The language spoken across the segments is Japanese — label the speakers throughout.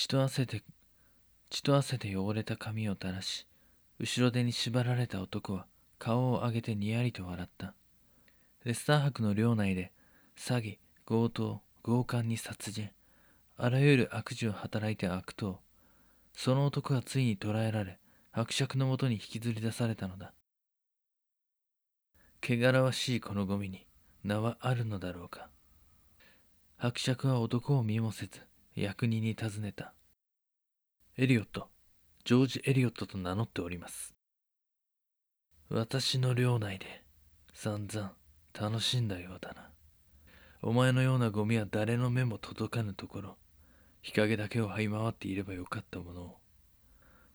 Speaker 1: 血と汗で血と汗で汚れた髪を垂らし後ろ手に縛られた男は顔を上げてにやりと笑った。レスター博の領内で詐欺強盗強姦に殺人。あらゆる悪事を働いて悪党。その男はついに捕らえられ伯爵のもとに引きずり出されたのだ。汚らわしいこのゴミに名はあるのだろうか。伯爵は男を見もせず役人に尋ねた。エリオットジョージ・エリオットと名乗っております。私の領内で散々楽しんだようだな。お前のようなゴミは誰の目も届かぬところ日陰だけを這い回っていればよかったものを。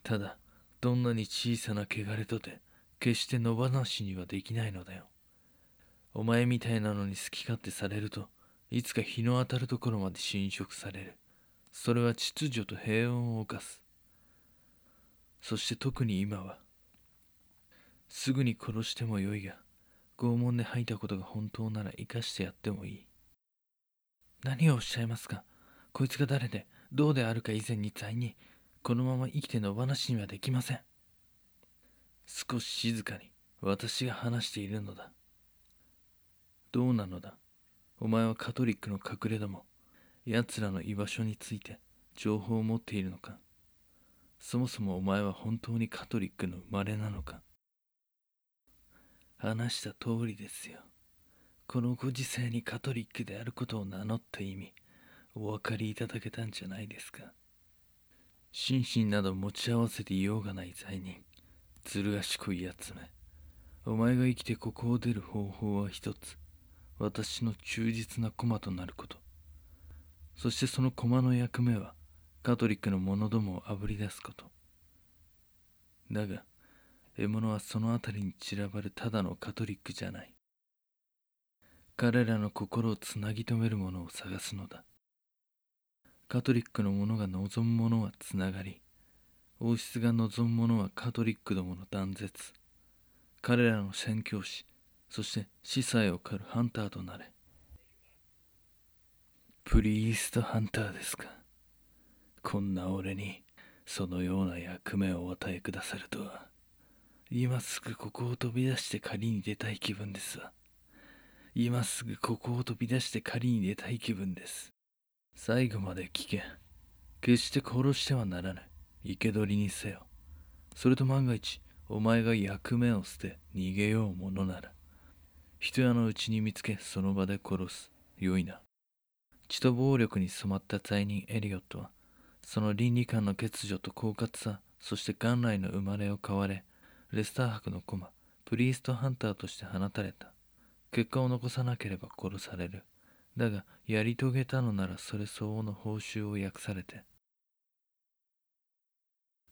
Speaker 1: ただどんなに小さな汚れとて決して野放しにはできないのだよ。お前みたいなのに好き勝手されるといつか日の当たるところまで侵食される。それは秩序と平穏を犯す。そして特に今はすぐに殺してもよいが拷問で吐いたことが本当なら生かしてやってもいい。何をおっしゃいますか？こいつが誰で？どうであるか以前に罪にこのまま生きて野放しにはできません。少し静かに私が話しているのだ。どうなのだ？お前はカトリックの隠れ家も。奴らの居場所について情報を持っているのか。そもそもお前は本当にカトリックの生まれなのか。話した通りですよ。このご時世にカトリックであることを名乗った意味お分かりいただけたんじゃないですか。心身など持ち合わせていようがない罪人ずる賢いやつめ。お前が生きてここを出る方法は一つ。私の忠実な駒となること。そしてその駒の役目はカトリックの者どもをあぶり出すこと。だが獲物はその辺りに散らばるただのカトリックじゃない。彼らの心をつなぎ止めるものを探すのだ。カトリックの者が望むものはつながり王室が望むものはカトリックどもの断絶。彼らの宣教師そして司祭を狩るハンターとなれ。プリーストハンターですか？こんな俺にそのような役目をお与えくださるとは。今すぐここを飛び出して狩りに出たい気分ですわ。今すぐここを飛び出して狩りに出たい気分です。最後まで聞け決して殺してはならない生け捕りにせよ。それと万が一お前が役目を捨て逃げようものなら。人屋のうちに見つけその場で殺す。よいな。血と暴力に染まった罪人エリオットはその倫理観の欠如と狡猾さそして元来の生まれを買われレスター伯の駒 priest hunter として放たれた。結果を残さなければ殺される。だがやり遂げたのならそれ相応の報酬を約されて。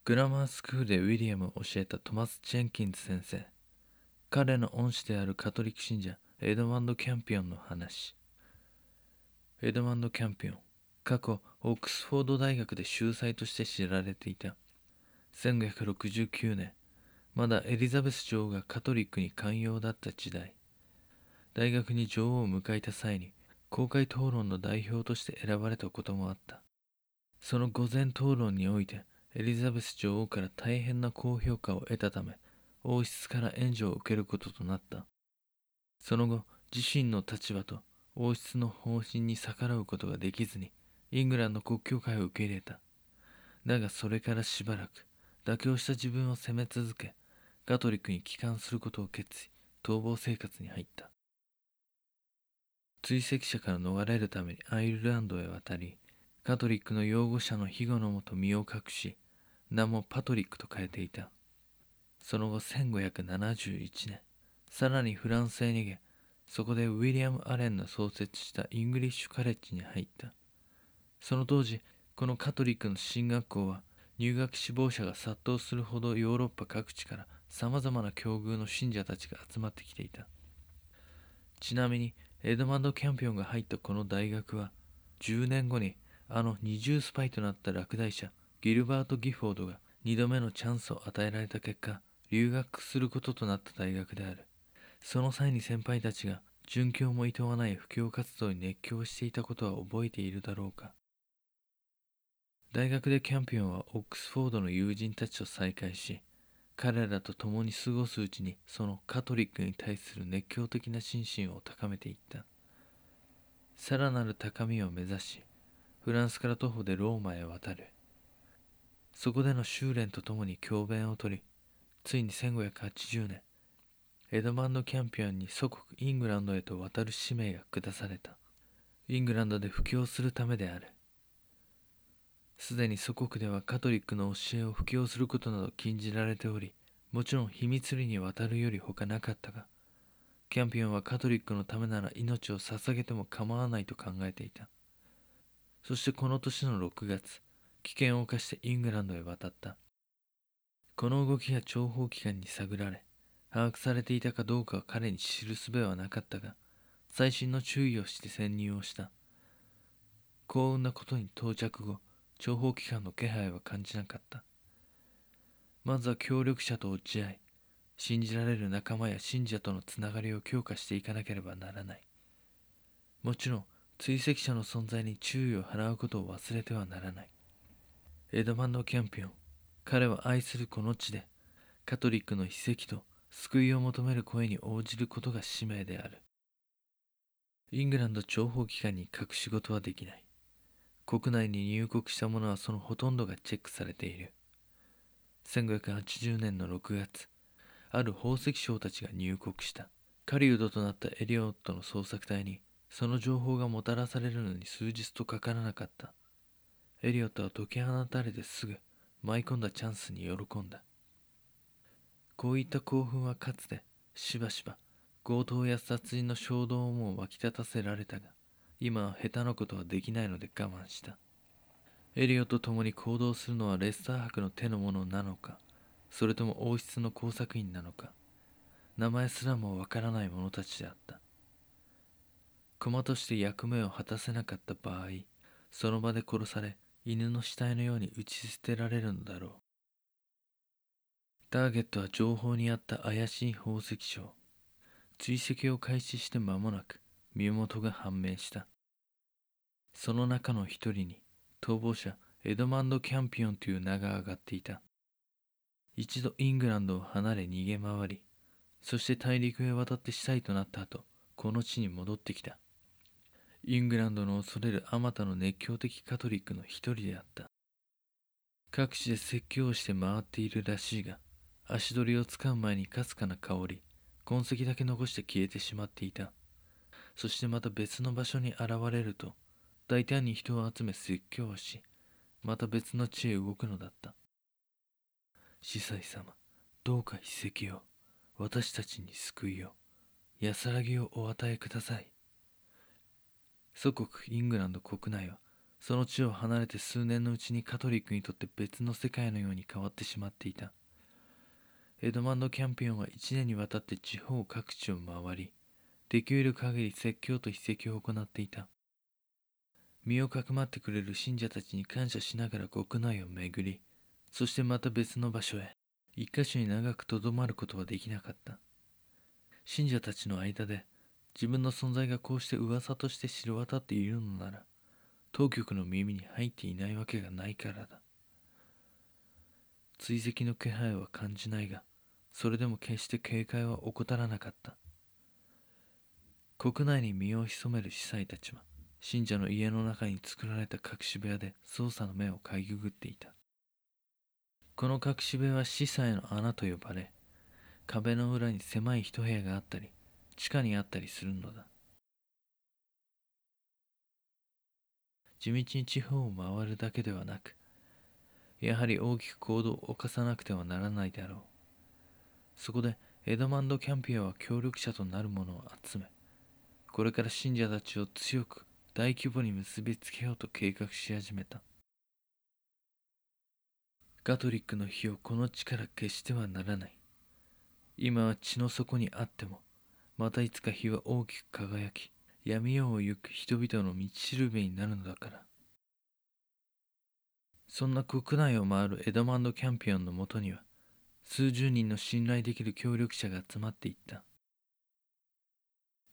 Speaker 1: グラマースクールでウィリアムを教えたトマス・ジェンキンズ先生。彼の恩師であるカトリック信者エドマンド・キャンピオンの話。エドマンド・キャンピオン過去オックスフォード大学で秀才として知られていた。1569年まだエリザベス女王がカトリックに寛容だった時代。大学に女王を迎えた際に公開討論の代表として選ばれたこともあった。その午前討論においてエリザベス女王から大変な高評価を得たため王室から援助を受けることとなった。その後自身の立場と王室の方針に逆らうことができずにイングランド国教会を受け入れた。だがそれからしばらく妥協した自分を責め続けカトリックに帰還することを決意逃亡生活に入った。追跡者から逃れるためにアイルランドへ渡りカトリックの擁護者の庇護のもと身を隠し名もパトリックと変えていた。その後1571年さらにフランスへ逃げそこでウィリアム・アレンの創設したイングリッシュ・カレッジに入った。その当時このカトリックの進学校は入学志望者が殺到するほどヨーロッパ各地からさまざまな境遇の信者たちが集まってきていた。ちなみにエドマンド・キャンピオンが入ったこの大学は10年後にあの二重スパイとなった落第者ギルバート・ギフォードが2度目のチャンスを与えられた結果留学することとなった大学である。その際に先輩たちが殉教も厭わない布教活動に熱狂していたことは覚えているだろうか。大学でキャンピオンはオックスフォードの友人たちと再会し彼らと共に過ごすうちにそのカトリックに対する熱狂的な心身を高めていった。さらなる高みを目指しフランスから徒歩でローマへ渡る。そこでの修練とともに教鞭を取りついに1580年エドマンド・キャンピオンに祖国イングランドへと渡る使命が下された。イングランドで布教するためである。すでに祖国ではカトリックの教えを布教することなど禁じられておりもちろん秘密裏に渡るより他なかったがキャンピオンはカトリックのためなら命を捧げても構わないと考えていた。そしてこの年の6月危険を冒してイングランドへ渡った。この動きが諜報機関に探られ把握されていたかどうかは彼に知る術はなかったが細心の注意をして潜入をした。幸運なことに到着後諜報機関の気配は感じなかった。まずは協力者と落ち合い信じられる仲間や信者とのつながりを強化していかなければならない。もちろん追跡者の存在に注意を払うことを忘れてはならない。エドマンド・キャンピオン彼は愛するこの地でカトリックの秘跡と救いを求める声に応じることが使命である。イングランド諜報機関に隠し事はできない。国内に入国した者はそのほとんどがチェックされている。1580年の6月ある宝石商たちが入国した。狩人となったエリオットの捜索隊にその情報がもたらされるのに数日とかからなかった。エリオットは解き放たれてすぐ舞い込んだチャンスに喜んだ。こういった興奮はかつてしばしば強盗や殺人の衝動をも湧き立たせられたが今は下手なことはできないので我慢した。エリオと共に行動するのはレスター博の手の者なのかそれとも王室の工作員なのか名前すらもわからない者たちであった。駒として役目を果たせなかった場合その場で殺され犬の死体のように打ち捨てられるのだろう。ターゲットは情報にあった怪しい宝石商。追跡を開始して間もなく身元が判明した。その中の一人に逃亡者エドマンド・キャンピオンという名が挙がっていた。一度イングランドを離れ逃げ回りそして大陸へ渡って死体となった後この地に戻ってきた。イングランドの恐れるあまたの熱狂的カトリックの一人であった。各地で説教をして回っているらしいが足取りをつかむ前にかすかな香り痕跡だけ残して消えてしまっていた。そしてまた別の場所に現れると大胆に人を集め説教をしまた別の地へ動くのだった。司祭様どうか一石を私たちに救いを安らぎをお与えください。祖国イングランド国内はその地を離れて数年のうちにカトリックにとって別の世界のように変わってしまっていた。エドマンド・キャンピオンは1年にわたって地方各地を回りできる限り説教と筆跡を行っていた。身をかくまってくれる信者たちに感謝しながら国内を巡りそしてまた別の場所へ一箇所に長くとどまることはできなかった。信者たちの間で自分の存在がこうして噂として知れ渡っているのなら当局の耳に入っていないわけがないからだ。追跡の気配は感じないがそれでも決して警戒は怠らなかった。国内に身を潜める司祭たちは信者の家の中に作られた隠し部屋で捜査の目をかいくぐっていた。この隠し部屋は司祭の穴と呼ばれ壁の裏に狭い一部屋があったり地下にあったりするのだ。地道に地方を回るだけではなくやはり大きく行動を犯さなくてはならないだろう。そこでエドマンド・キャンピオは協力者となる者を集めこれから信者たちを強く大規模に結びつけようと計画し始めた。カトリックの火をこの地から消してはならない。今は血の底にあってもまたいつか火は大きく輝き闇夜を行く人々の道しるべになるのだから。そんな国内を回るエドマンド・キャンピオンのもとには数十人の信頼できる協力者が集まっていった。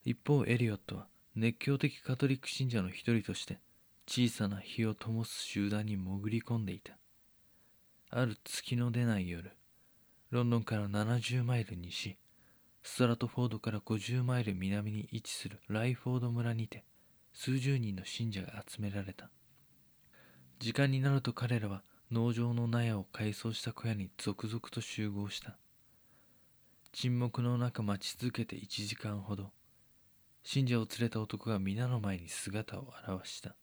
Speaker 1: 一方エリオットは熱狂的カトリック信者の一人として小さな火を灯す集団に潜り込んでいた。ある月の出ない夜ロンドンから70マイル西ストラトフォードから50マイル南に位置するライフォード村にて数十人の信者が集められた。時間になると彼らは農場の納屋を改装した小屋に続々と集合した。沈黙の中待ち続けて1時間ほど。信者を連れた男が皆の前に姿を現した。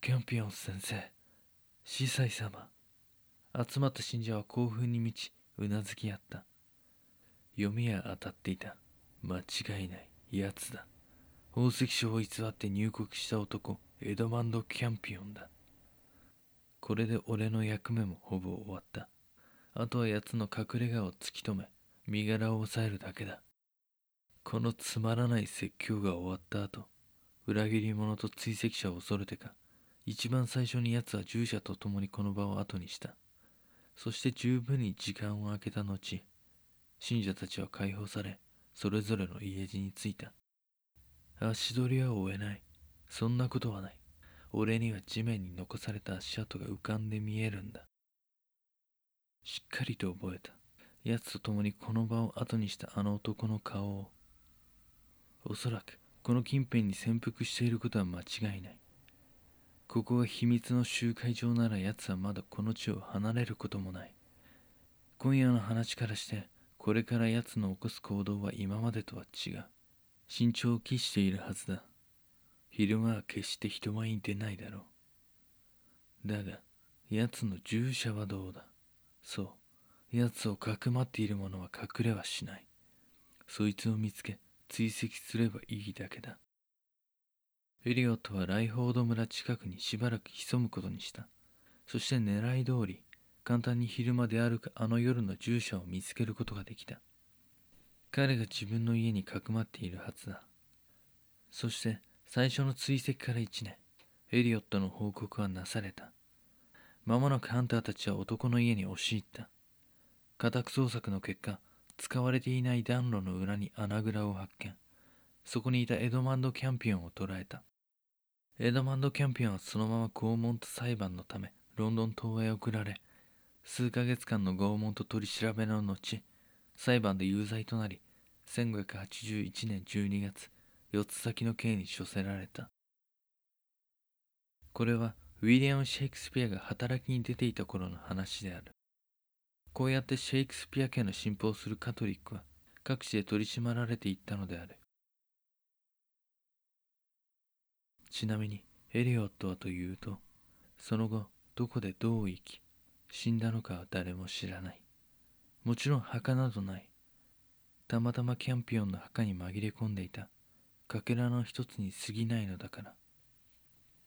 Speaker 1: キャンピオン先生司祭様。集まった信者は興奮に満ちうなずき合った。読みは当たっていた。間違いない奴だ。宝石商を偽って入国した男エドマンド・キャンピオンだ。これで俺の役目もほぼ終わった。あとは奴の隠れ家を突き止め身柄を押さえるだけだ。このつまらない説教が終わった後裏切り者と追跡者を恐れてか一番最初に奴は従者と共にこの場を後にした。そして十分に時間を空けた後信者たちは解放されそれぞれの家路に着いた。足取りは追えない。そんなことはない。俺には地面に残された足跡が浮かんで見えるんだ。しっかりと覚えた。奴と共にこの場を後にしたあの男の顔を。おそらくこの近辺に潜伏していることは間違いない。ここが秘密の集会場なら奴はまだこの地を離れることもない。今夜の話からしてこれから奴の起こす行動は今までとは違う。慎重を期しているはずだ。昼間は決して人前に出ないだろう。だが奴の従者はどうだ？そう。奴をかくまっている者は隠れはしない。そいつを見つけ追跡すればいいだけだ。エリオットはライフォード村近くにしばらく潜むことにした。そして狙い通り簡単に昼間で歩くあの夜の従者を見つけることができた。彼が自分の家にかくまっているはずだ。そして最初の追跡から1年。エリオットの報告はなされた。間もなくハンターたちは男の家に押し入った。家宅捜索の結果使われていない暖炉の裏に穴蔵を発見。そこにいたエドマンド・キャンピオンを捕らえた。エドマンド・キャンピオンはそのまま拷問と裁判のためロンドン島へ送られ数ヶ月間の拷問と取り調べの後裁判で有罪となり1581年12月4つ先の刑に処せられた。これはウィリアム・シェイクスピアが働きに出ていた頃の話である。こうやってシェイクスピア家の信奉するカトリックは各地で取り締まられていったのである。ちなみにエリオットはというとその後どこでどう生き死んだのかは誰も知らない。もちろん墓などない。たまたまキャンピオンの墓に紛れ込んでいた。かけらの一つに過ぎないのだから。